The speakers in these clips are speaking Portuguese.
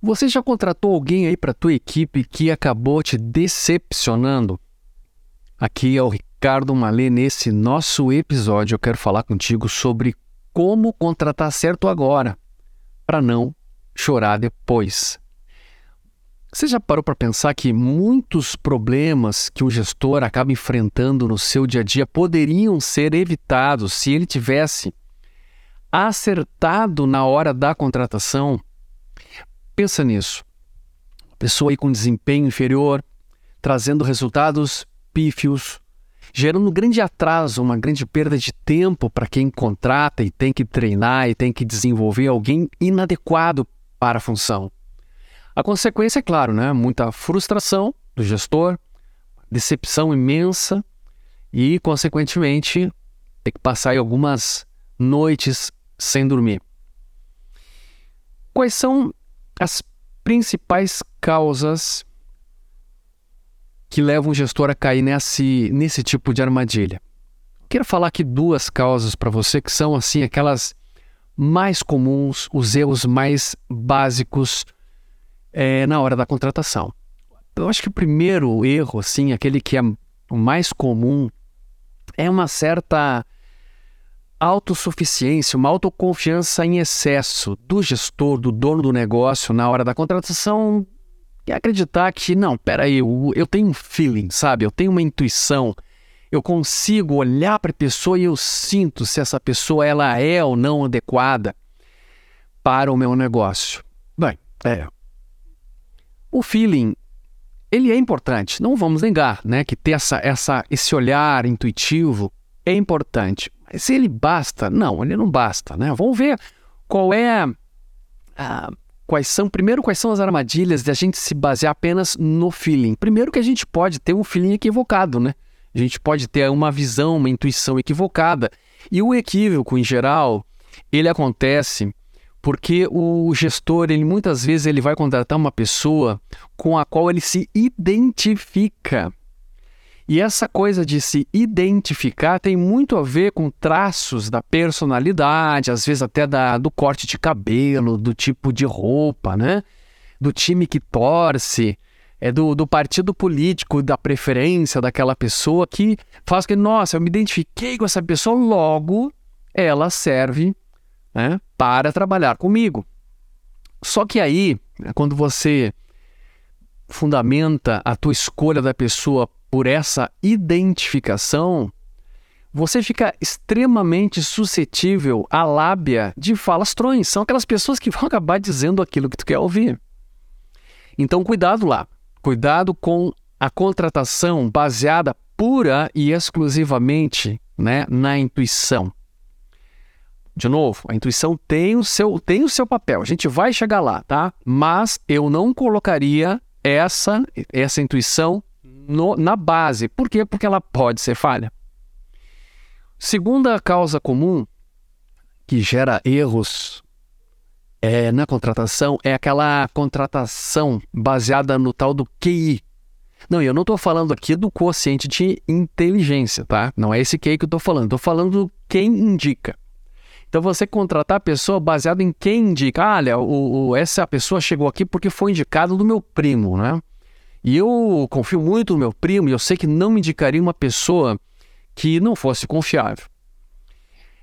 Você já contratou alguém aí para tua equipe que acabou te decepcionando? Aqui é o Ricardo Malê. Nesse nosso episódio, eu quero falar contigo sobre como contratar certo agora, para não chorar depois. Você já parou para pensar que muitos problemas que o gestor acaba enfrentando no seu dia a dia poderiam ser evitados se ele tivesse acertado na hora da contratação? Pensa nisso. Pessoa aí com desempenho inferior, trazendo resultados pífios, gerando um grande atraso, uma grande perda de tempo para quem contrata e tem que treinar e tem que desenvolver alguém inadequado para a função. A consequência é claro, né? Muita frustração do gestor, decepção imensa e, consequentemente, ter que passar algumas noites sem dormir. Quais são as principais causas que levam o gestor a cair nesse, nesse tipo de armadilha. Quero falar aqui duas causas para você que são assim aquelas mais comuns, os erros mais básicos é, na hora da contratação. Eu acho que o primeiro erro, assim, aquele que é o mais comum, é uma certa autossuficiência, uma autoconfiança em excesso do gestor, do dono do negócio na hora da contratação e acreditar que, não, peraí, eu, eu tenho um feeling, sabe? Eu tenho uma intuição. Eu consigo olhar para a pessoa e eu sinto se essa pessoa ela é ou não adequada para o meu negócio. Bem, é. O feeling, ele é importante, não vamos negar, né? Que ter essa, essa, esse olhar intuitivo é importante. Mas ele basta? Não, ele não basta, né? Vamos ver qual é a, quais são, primeiro, quais são as armadilhas de a gente se basear apenas no feeling. Primeiro que a gente pode ter um feeling equivocado, né? A gente pode ter uma visão, uma intuição equivocada. E o equívoco, em geral, ele acontece porque o gestor, ele muitas vezes ele vai contratar uma pessoa com a qual ele se identifica. E essa coisa de se identificar tem muito a ver com traços da personalidade, às vezes até da, do corte de cabelo, do tipo de roupa, né? Do time que torce, é do, do partido político, da preferência daquela pessoa que faz que, nossa, eu me identifiquei com essa pessoa, logo ela serve né, para trabalhar comigo. Só que aí, quando você fundamenta a tua escolha da pessoa por essa identificação, você fica extremamente suscetível à lábia de falastrões. São aquelas pessoas que vão acabar dizendo aquilo que tu quer ouvir. Então, cuidado lá. Cuidado com a contratação baseada pura e exclusivamente né, na intuição. De novo, a intuição tem o seu tem o seu papel. A gente vai chegar lá, tá? Mas eu não colocaria essa essa intuição no, na base. Por quê? Porque ela pode ser falha. Segunda causa comum que gera erros é, na contratação é aquela contratação baseada no tal do QI. Não, eu não estou falando aqui do quociente de inteligência, tá? Não é esse QI que eu estou falando. Estou falando do quem indica. Então você contratar a pessoa baseado em quem indica. Ah, olha, o, o, essa pessoa chegou aqui porque foi indicado do meu primo, né? E eu confio muito no meu primo e eu sei que não me indicaria uma pessoa que não fosse confiável.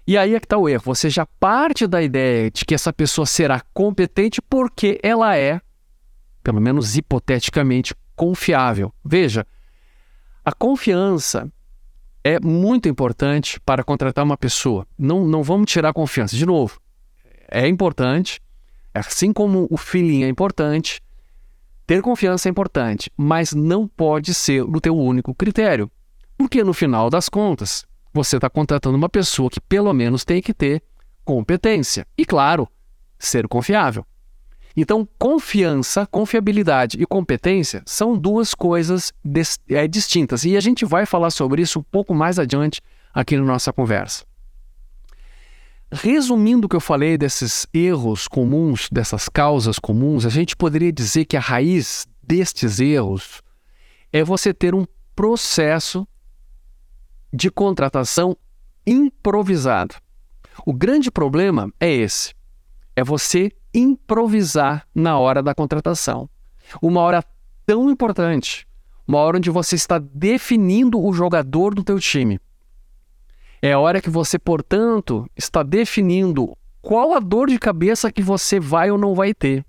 E aí é que está o erro. Você já parte da ideia de que essa pessoa será competente porque ela é, pelo menos hipoteticamente, confiável. Veja, a confiança é muito importante para contratar uma pessoa. Não, não vamos tirar a confiança. De novo, é importante, assim como o feeling é importante, ter confiança é importante, mas não pode ser o teu único critério. Porque no final das contas, você está contratando uma pessoa que pelo menos tem que ter competência e, claro, ser confiável. Então, confiança, confiabilidade e competência são duas coisas é, distintas e a gente vai falar sobre isso um pouco mais adiante aqui na nossa conversa. Resumindo o que eu falei desses erros comuns, dessas causas comuns, a gente poderia dizer que a raiz destes erros é você ter um processo de contratação improvisado. O grande problema é esse: é você improvisar na hora da contratação. Uma hora tão importante, uma hora onde você está definindo o jogador do teu time. É a hora que você, portanto, está definindo qual a dor de cabeça que você vai ou não vai ter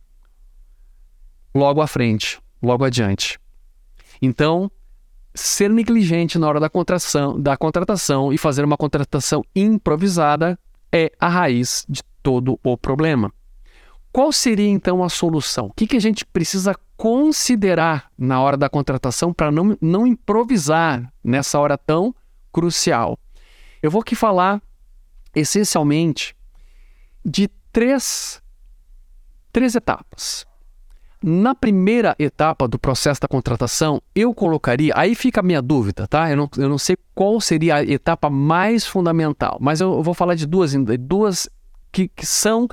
logo à frente, logo adiante. Então, ser negligente na hora da contratação, da contratação e fazer uma contratação improvisada é a raiz de todo o problema. Qual seria então a solução? O que, que a gente precisa considerar na hora da contratação para não, não improvisar nessa hora tão crucial? Eu vou aqui falar essencialmente de três, três etapas. Na primeira etapa do processo da contratação, eu colocaria. Aí fica a minha dúvida, tá? Eu não, eu não sei qual seria a etapa mais fundamental, mas eu, vou falar de duas, duas que, que são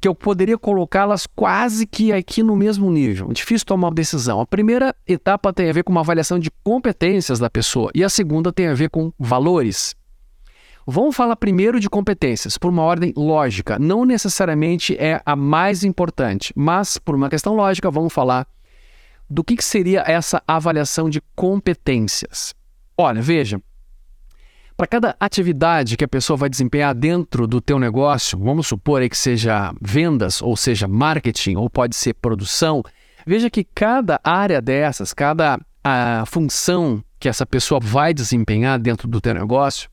que eu poderia colocá-las quase que aqui no mesmo nível. Difícil tomar uma decisão. A primeira etapa tem a ver com uma avaliação de competências da pessoa e a segunda tem a ver com valores. Vamos falar primeiro de competências, por uma ordem lógica. Não necessariamente é a mais importante, mas por uma questão lógica, vamos falar do que, que seria essa avaliação de competências. Olha, veja, para cada atividade que a pessoa vai desempenhar dentro do teu negócio, vamos supor que seja vendas, ou seja marketing, ou pode ser produção, veja que cada área dessas, cada a função que essa pessoa vai desempenhar dentro do teu negócio,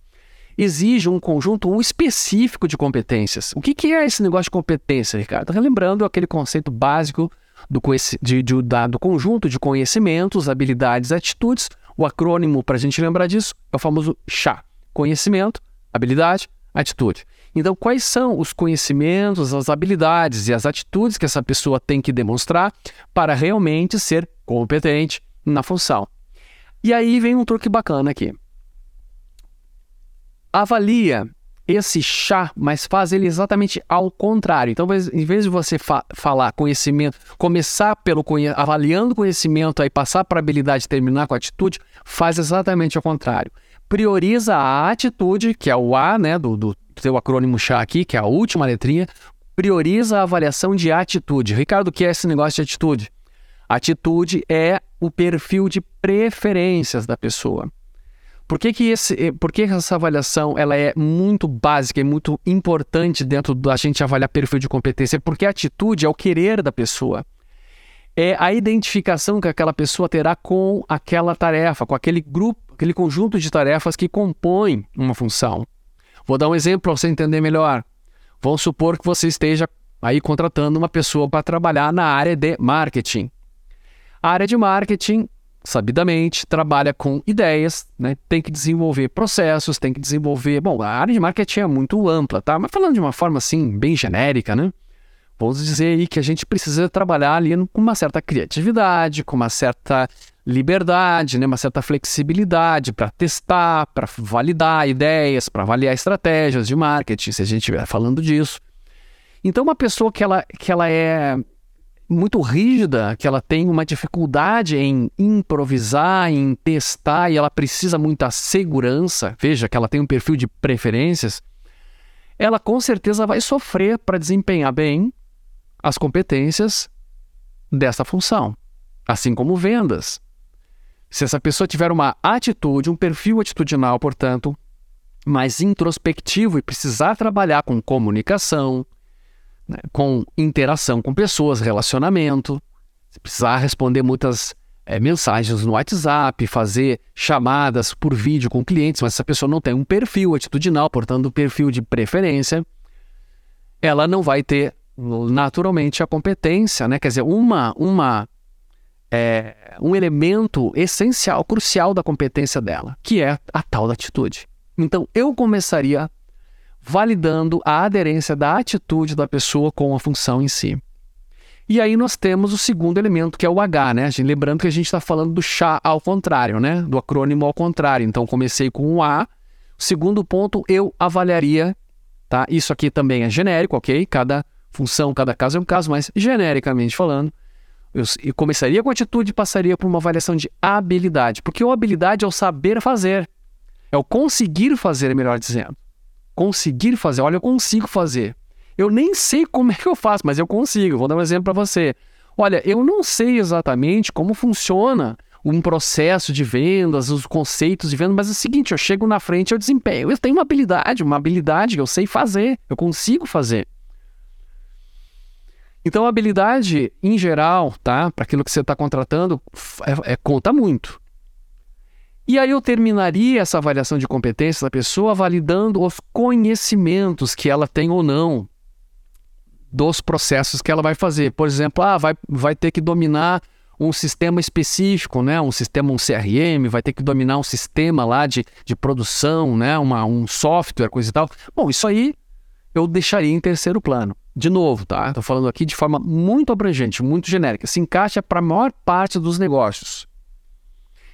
exige um conjunto um específico de competências. O que, que é esse negócio de competência, Ricardo? Relembrando aquele conceito básico do, de, de, da, do conjunto de conhecimentos, habilidades, atitudes. O acrônimo para a gente lembrar disso é o famoso CHA: conhecimento, habilidade, atitude. Então, quais são os conhecimentos, as habilidades e as atitudes que essa pessoa tem que demonstrar para realmente ser competente na função? E aí vem um truque bacana aqui avalia esse chá, mas faz ele exatamente ao contrário. Então, em vez de você fa falar conhecimento, começar pelo conhe avaliando conhecimento, aí passar para habilidade e terminar com atitude, faz exatamente ao contrário. Prioriza a atitude, que é o A, né, do, do seu acrônimo chá aqui, que é a última letrinha, prioriza a avaliação de atitude. Ricardo, o que é esse negócio de atitude? Atitude é o perfil de preferências da pessoa. Por que, que, esse, eh, por que essa avaliação ela é muito básica e muito importante dentro da gente avaliar perfil de competência? Porque a atitude é o querer da pessoa. É a identificação que aquela pessoa terá com aquela tarefa, com aquele grupo, aquele conjunto de tarefas que compõem uma função. Vou dar um exemplo para você entender melhor. Vamos supor que você esteja aí contratando uma pessoa para trabalhar na área de marketing. A área de marketing sabidamente, trabalha com ideias, né? tem que desenvolver processos, tem que desenvolver. Bom, a área de marketing é muito ampla, tá? Mas falando de uma forma assim, bem genérica, né? Vamos dizer aí que a gente precisa trabalhar ali com uma certa criatividade, com uma certa liberdade, né? uma certa flexibilidade para testar, para validar ideias, para avaliar estratégias de marketing, se a gente estiver falando disso. Então, uma pessoa que ela, que ela é muito rígida, que ela tem uma dificuldade em improvisar, em testar e ela precisa muita segurança, veja que ela tem um perfil de preferências, ela com certeza vai sofrer para desempenhar bem as competências dessa função, assim como vendas. Se essa pessoa tiver uma atitude, um perfil atitudinal, portanto, mais introspectivo e precisar trabalhar com comunicação, né, com interação com pessoas, relacionamento. Se precisar responder muitas é, mensagens no WhatsApp, fazer chamadas por vídeo com clientes, mas essa pessoa não tem um perfil atitudinal, portanto, um perfil de preferência, ela não vai ter naturalmente a competência, né? Quer dizer, uma, uma é, um elemento essencial, crucial da competência dela, que é a tal da atitude. Então, eu começaria validando a aderência da atitude da pessoa com a função em si. E aí nós temos o segundo elemento, que é o H, né? Lembrando que a gente está falando do chá ao contrário, né? Do acrônimo ao contrário. Então comecei com o A. Segundo ponto, eu avaliaria, tá? Isso aqui também é genérico, ok? Cada função, cada caso é um caso, mas genericamente falando, eu, eu começaria com atitude e passaria por uma avaliação de habilidade. Porque a habilidade é o saber fazer. É o conseguir fazer, melhor dizendo conseguir fazer. Olha, eu consigo fazer. Eu nem sei como é que eu faço, mas eu consigo. Vou dar um exemplo para você. Olha, eu não sei exatamente como funciona um processo de vendas, os conceitos de venda, mas é o seguinte, eu chego na frente, eu desempenho. Eu tenho uma habilidade, uma habilidade que eu sei fazer, eu consigo fazer. Então, habilidade, em geral, tá? Para aquilo que você está contratando, é, é, conta muito. E aí eu terminaria essa avaliação de competência da pessoa validando os conhecimentos que ela tem ou não dos processos que ela vai fazer. Por exemplo, ah, vai, vai ter que dominar um sistema específico, né? um sistema, um CRM, vai ter que dominar um sistema lá de, de produção, né? Uma, um software, coisa e tal. Bom, isso aí eu deixaria em terceiro plano. De novo, tá? Estou falando aqui de forma muito abrangente, muito genérica. Se encaixa para a maior parte dos negócios.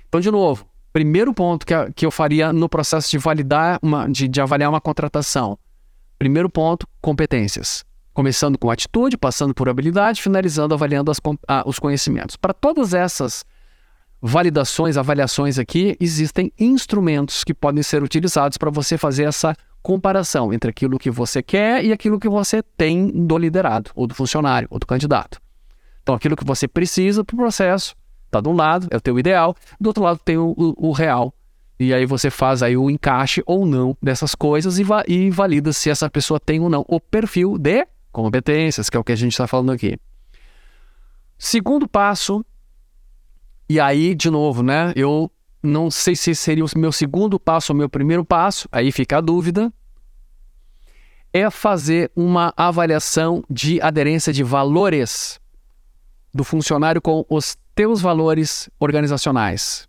Então, de novo, primeiro ponto que, a, que eu faria no processo de validar uma, de, de avaliar uma contratação. Primeiro ponto, competências começando com atitude, passando por habilidade, finalizando avaliando as, ah, os conhecimentos. Para todas essas validações, avaliações aqui, existem instrumentos que podem ser utilizados para você fazer essa comparação entre aquilo que você quer e aquilo que você tem do liderado, ou do funcionário, ou do candidato. Então, aquilo que você precisa para o processo está de um lado, é o teu ideal, do outro lado tem o, o, o real. E aí você faz aí o encaixe ou não dessas coisas e, va e valida se essa pessoa tem ou não o perfil de competências, que é o que a gente está falando aqui. Segundo passo, e aí, de novo, né? Eu não sei se seria o meu segundo passo ou meu primeiro passo, aí fica a dúvida. É fazer uma avaliação de aderência de valores do funcionário com os teus valores organizacionais.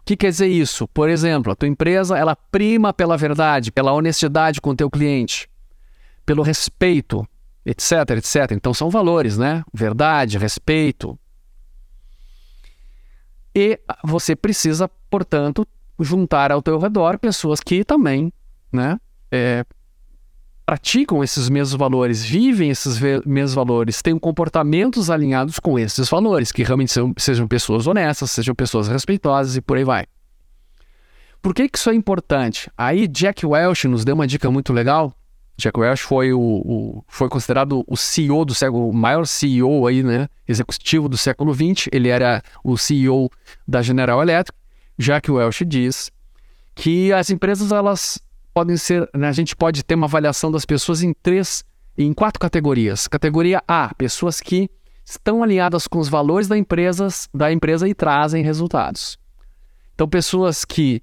O que quer dizer isso? Por exemplo, a tua empresa ela prima pela verdade, pela honestidade com o teu cliente, pelo respeito, etc, etc. Então são valores, né? Verdade, respeito. E você precisa, portanto, juntar ao teu redor pessoas que também, né, é, praticam esses mesmos valores, vivem esses mesmos valores, têm comportamentos alinhados com esses valores, que realmente sejam, sejam pessoas honestas, sejam pessoas respeitosas e por aí vai. Por que, que isso é importante? Aí Jack Welch nos deu uma dica muito legal Jack Welch foi, o, o, foi considerado o CEO do século, o maior CEO aí, né, executivo do século XX. Ele era o CEO da General Electric. Jack Welch diz que as empresas elas podem ser, né, a gente pode ter uma avaliação das pessoas em três, em quatro categorias. Categoria A, pessoas que estão alinhadas com os valores da empresa, da empresa e trazem resultados. Então, pessoas que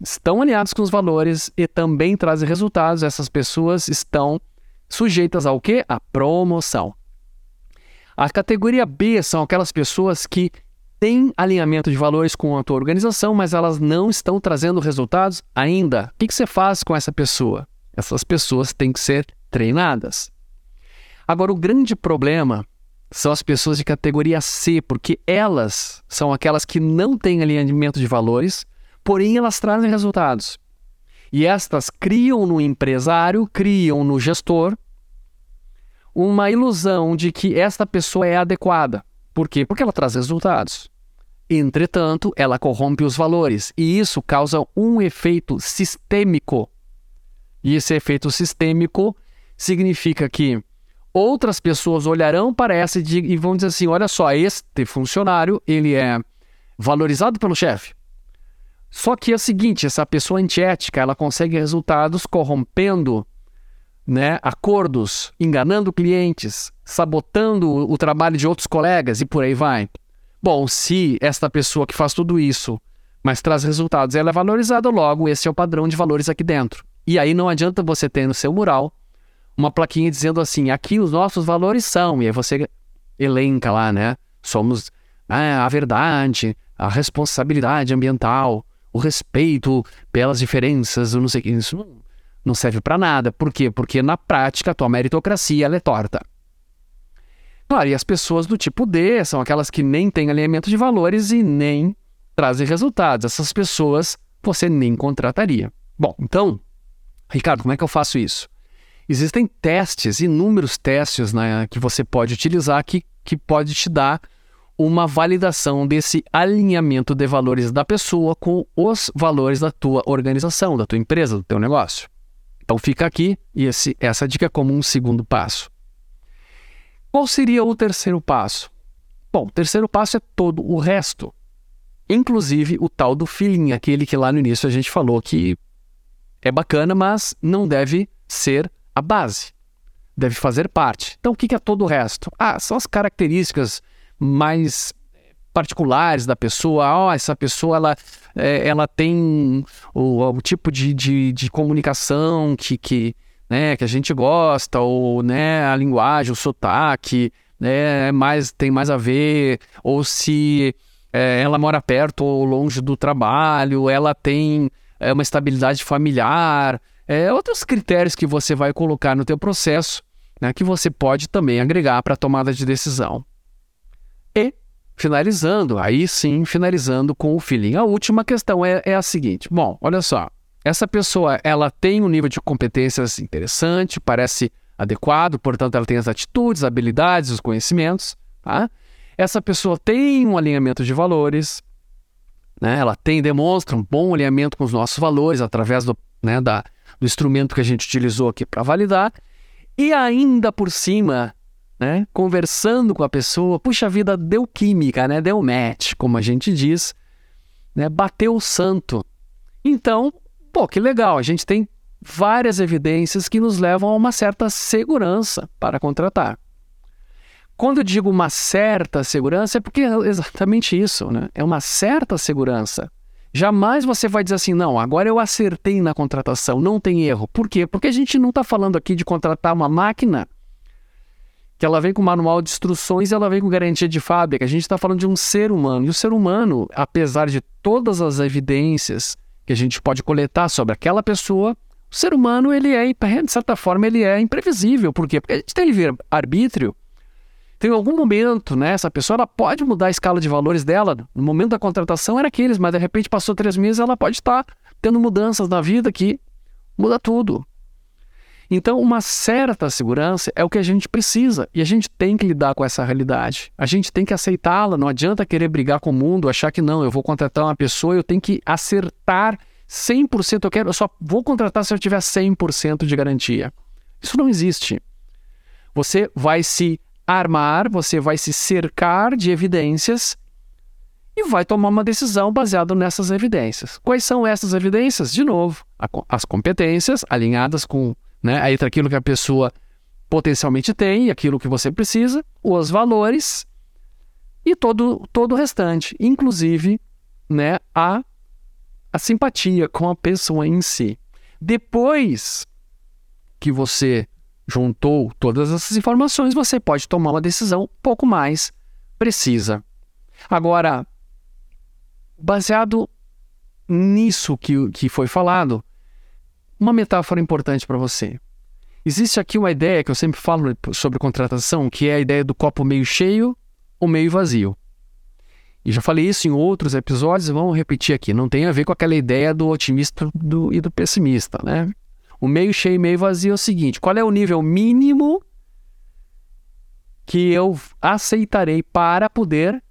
estão alinhados com os valores e também trazem resultados, essas pessoas estão sujeitas ao quê? A promoção. A categoria B são aquelas pessoas que têm alinhamento de valores com a tua organização, mas elas não estão trazendo resultados ainda. O que, que você faz com essa pessoa? Essas pessoas têm que ser treinadas. Agora, o grande problema são as pessoas de categoria C, porque elas são aquelas que não têm alinhamento de valores, porém elas trazem resultados. E estas criam no empresário, criam no gestor uma ilusão de que esta pessoa é adequada. Por quê? Porque ela traz resultados. Entretanto, ela corrompe os valores e isso causa um efeito sistêmico. E esse efeito sistêmico significa que outras pessoas olharão para essa e vão dizer assim: olha só, este funcionário ele é valorizado pelo chefe, só que é o seguinte, essa pessoa antiética, ela consegue resultados corrompendo né, acordos, enganando clientes, sabotando o trabalho de outros colegas e por aí vai. Bom, se esta pessoa que faz tudo isso, mas traz resultados, ela é valorizada, logo esse é o padrão de valores aqui dentro. E aí não adianta você ter no seu mural uma plaquinha dizendo assim, aqui os nossos valores são, e aí você elenca lá, né? Somos ah, a verdade, a responsabilidade ambiental, o respeito pelas diferenças, não sei isso não, não serve para nada. Por quê? Porque na prática a tua meritocracia ela é torta. Claro, e as pessoas do tipo D são aquelas que nem têm alinhamento de valores e nem trazem resultados. Essas pessoas você nem contrataria. Bom, então, Ricardo, como é que eu faço isso? Existem testes, inúmeros testes né, que você pode utilizar que, que pode te dar uma validação desse alinhamento de valores da pessoa com os valores da tua organização, da tua empresa, do teu negócio. Então fica aqui e esse, essa dica é como um segundo passo. Qual seria o terceiro passo? Bom, o terceiro passo é todo o resto. Inclusive o tal do feeling, aquele que lá no início a gente falou que é bacana, mas não deve ser a base. Deve fazer parte. Então, o que é todo o resto? Ah, são as características mais particulares da pessoa. Oh, essa pessoa ela, é, ela tem o, o tipo de, de, de, comunicação que, que, né, que a gente gosta, ou né, a linguagem, o sotaque, né, é mais, tem mais a ver, ou se é, ela mora perto ou longe do trabalho, ela tem é, uma estabilidade familiar, é, outros critérios que você vai colocar no teu processo, né, que você pode também agregar para a tomada de decisão. E finalizando, aí sim, finalizando com o feeling. A última questão é, é a seguinte: bom, olha só, essa pessoa ela tem um nível de competências interessante, parece adequado, portanto ela tem as atitudes, habilidades, os conhecimentos, tá? Essa pessoa tem um alinhamento de valores, né? Ela tem, demonstra um bom alinhamento com os nossos valores através do, né, da, do instrumento que a gente utilizou aqui para validar. E ainda por cima, né, conversando com a pessoa, puxa vida, deu química, né? Deu match, como a gente diz, né? Bateu o santo. Então, pô, que legal, a gente tem várias evidências que nos levam a uma certa segurança para contratar. Quando eu digo uma certa segurança, é porque é exatamente isso, né? É uma certa segurança. Jamais você vai dizer assim, não, agora eu acertei na contratação, não tem erro. Por quê? Porque a gente não está falando aqui de contratar uma máquina que ela vem com manual de instruções e ela vem com garantia de fábrica. A gente está falando de um ser humano. E o ser humano, apesar de todas as evidências que a gente pode coletar sobre aquela pessoa, o ser humano, ele é, de certa forma, ele é imprevisível. Por quê? Porque a gente tem livre-arbítrio tem algum momento, né? Essa pessoa ela pode mudar a escala de valores dela. No momento da contratação era aqueles, mas de repente passou três meses, ela pode estar tendo mudanças na vida que muda tudo. Então, uma certa segurança é o que a gente precisa e a gente tem que lidar com essa realidade. A gente tem que aceitá-la. Não adianta querer brigar com o mundo, achar que não, eu vou contratar uma pessoa, eu tenho que acertar 100%. Eu quero, eu só vou contratar se eu tiver 100% de garantia. Isso não existe. Você vai se armar, você vai se cercar de evidências e vai tomar uma decisão baseada nessas evidências. Quais são essas evidências? De novo, as competências alinhadas com né, entre aquilo que a pessoa potencialmente tem aquilo que você precisa, os valores e todo, todo o restante, inclusive né, a, a simpatia com a pessoa em si. Depois que você juntou todas essas informações, você pode tomar uma decisão um pouco mais precisa. Agora, baseado nisso que, que foi falado, uma metáfora importante para você. Existe aqui uma ideia que eu sempre falo sobre contratação, que é a ideia do copo meio cheio ou meio vazio. E já falei isso em outros episódios, vamos repetir aqui. Não tem a ver com aquela ideia do otimista do, e do pessimista, né? O meio cheio e meio vazio é o seguinte: qual é o nível mínimo que eu aceitarei para poder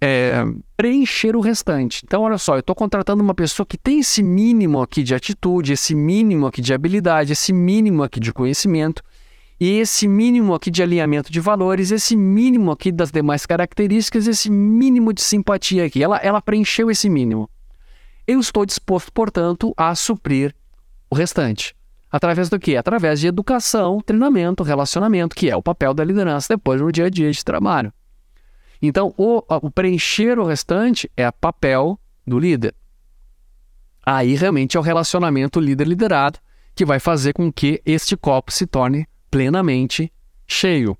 é, preencher o restante? Então, olha só, eu estou contratando uma pessoa que tem esse mínimo aqui de atitude, esse mínimo aqui de habilidade, esse mínimo aqui de conhecimento e esse mínimo aqui de alinhamento de valores, esse mínimo aqui das demais características, esse mínimo de simpatia aqui. Ela, ela preencheu esse mínimo. Eu estou disposto, portanto, a suprir o restante. Através do quê? Através de educação, treinamento, relacionamento, que é o papel da liderança depois no dia a dia de trabalho. Então, o, o preencher o restante é papel do líder. Aí realmente é o relacionamento líder-liderado que vai fazer com que este copo se torne plenamente cheio.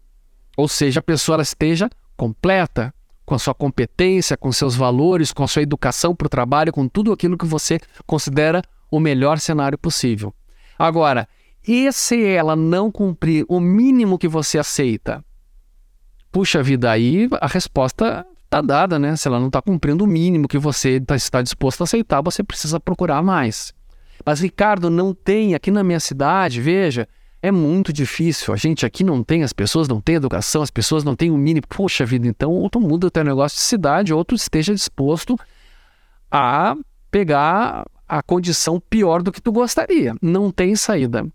Ou seja, a pessoa esteja completa com a sua competência, com seus valores, com a sua educação para o trabalho, com tudo aquilo que você considera o melhor cenário possível. Agora, e se ela não cumprir o mínimo que você aceita? Puxa vida, aí a resposta está dada, né? Se ela não está cumprindo o mínimo que você tá, está disposto a aceitar, você precisa procurar mais. Mas, Ricardo, não tem aqui na minha cidade, veja, é muito difícil. A gente aqui não tem, as pessoas não têm educação, as pessoas não têm o mínimo. Poxa vida, então, ou tu muda o teu negócio de cidade, ou tu esteja disposto a pegar a condição pior do que tu gostaria. Não tem saída.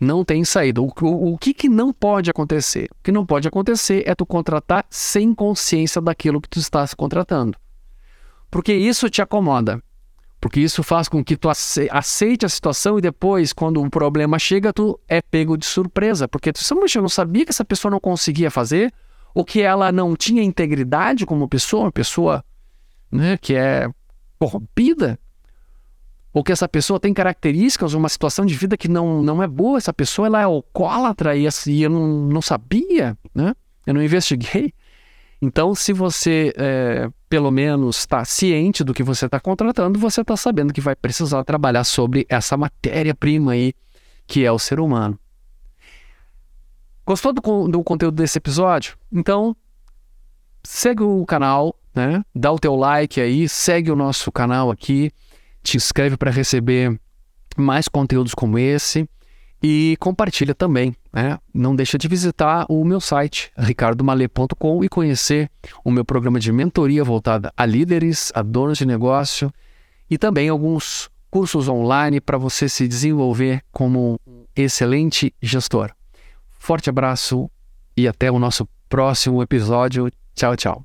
Não tem saída. O, o, o que, que não pode acontecer? O que não pode acontecer é tu contratar sem consciência daquilo que tu estás contratando. Porque isso te acomoda. Porque isso faz com que tu aceite a situação e depois, quando um problema chega, tu é pego de surpresa. Porque tu não sabia que essa pessoa não conseguia fazer, ou que ela não tinha integridade como pessoa, uma pessoa né, que é corrompida, ou que essa pessoa tem características, uma situação de vida que não, não é boa, essa pessoa ela é alcoólatra e assim, eu não, não sabia, né? eu não investiguei. Então, se você, é, pelo menos, está ciente do que você está contratando, você está sabendo que vai precisar trabalhar sobre essa matéria-prima aí, que é o ser humano. Gostou do, do conteúdo desse episódio? Então, segue o canal, né? Dá o teu like aí, segue o nosso canal aqui, te inscreve para receber mais conteúdos como esse e compartilha também. Né? Não deixa de visitar o meu site ricardomale.com e conhecer o meu programa de mentoria voltada a líderes, a donos de negócio e também alguns cursos online para você se desenvolver como um excelente gestor. Forte abraço e até o nosso próximo episódio. Tchau, tchau.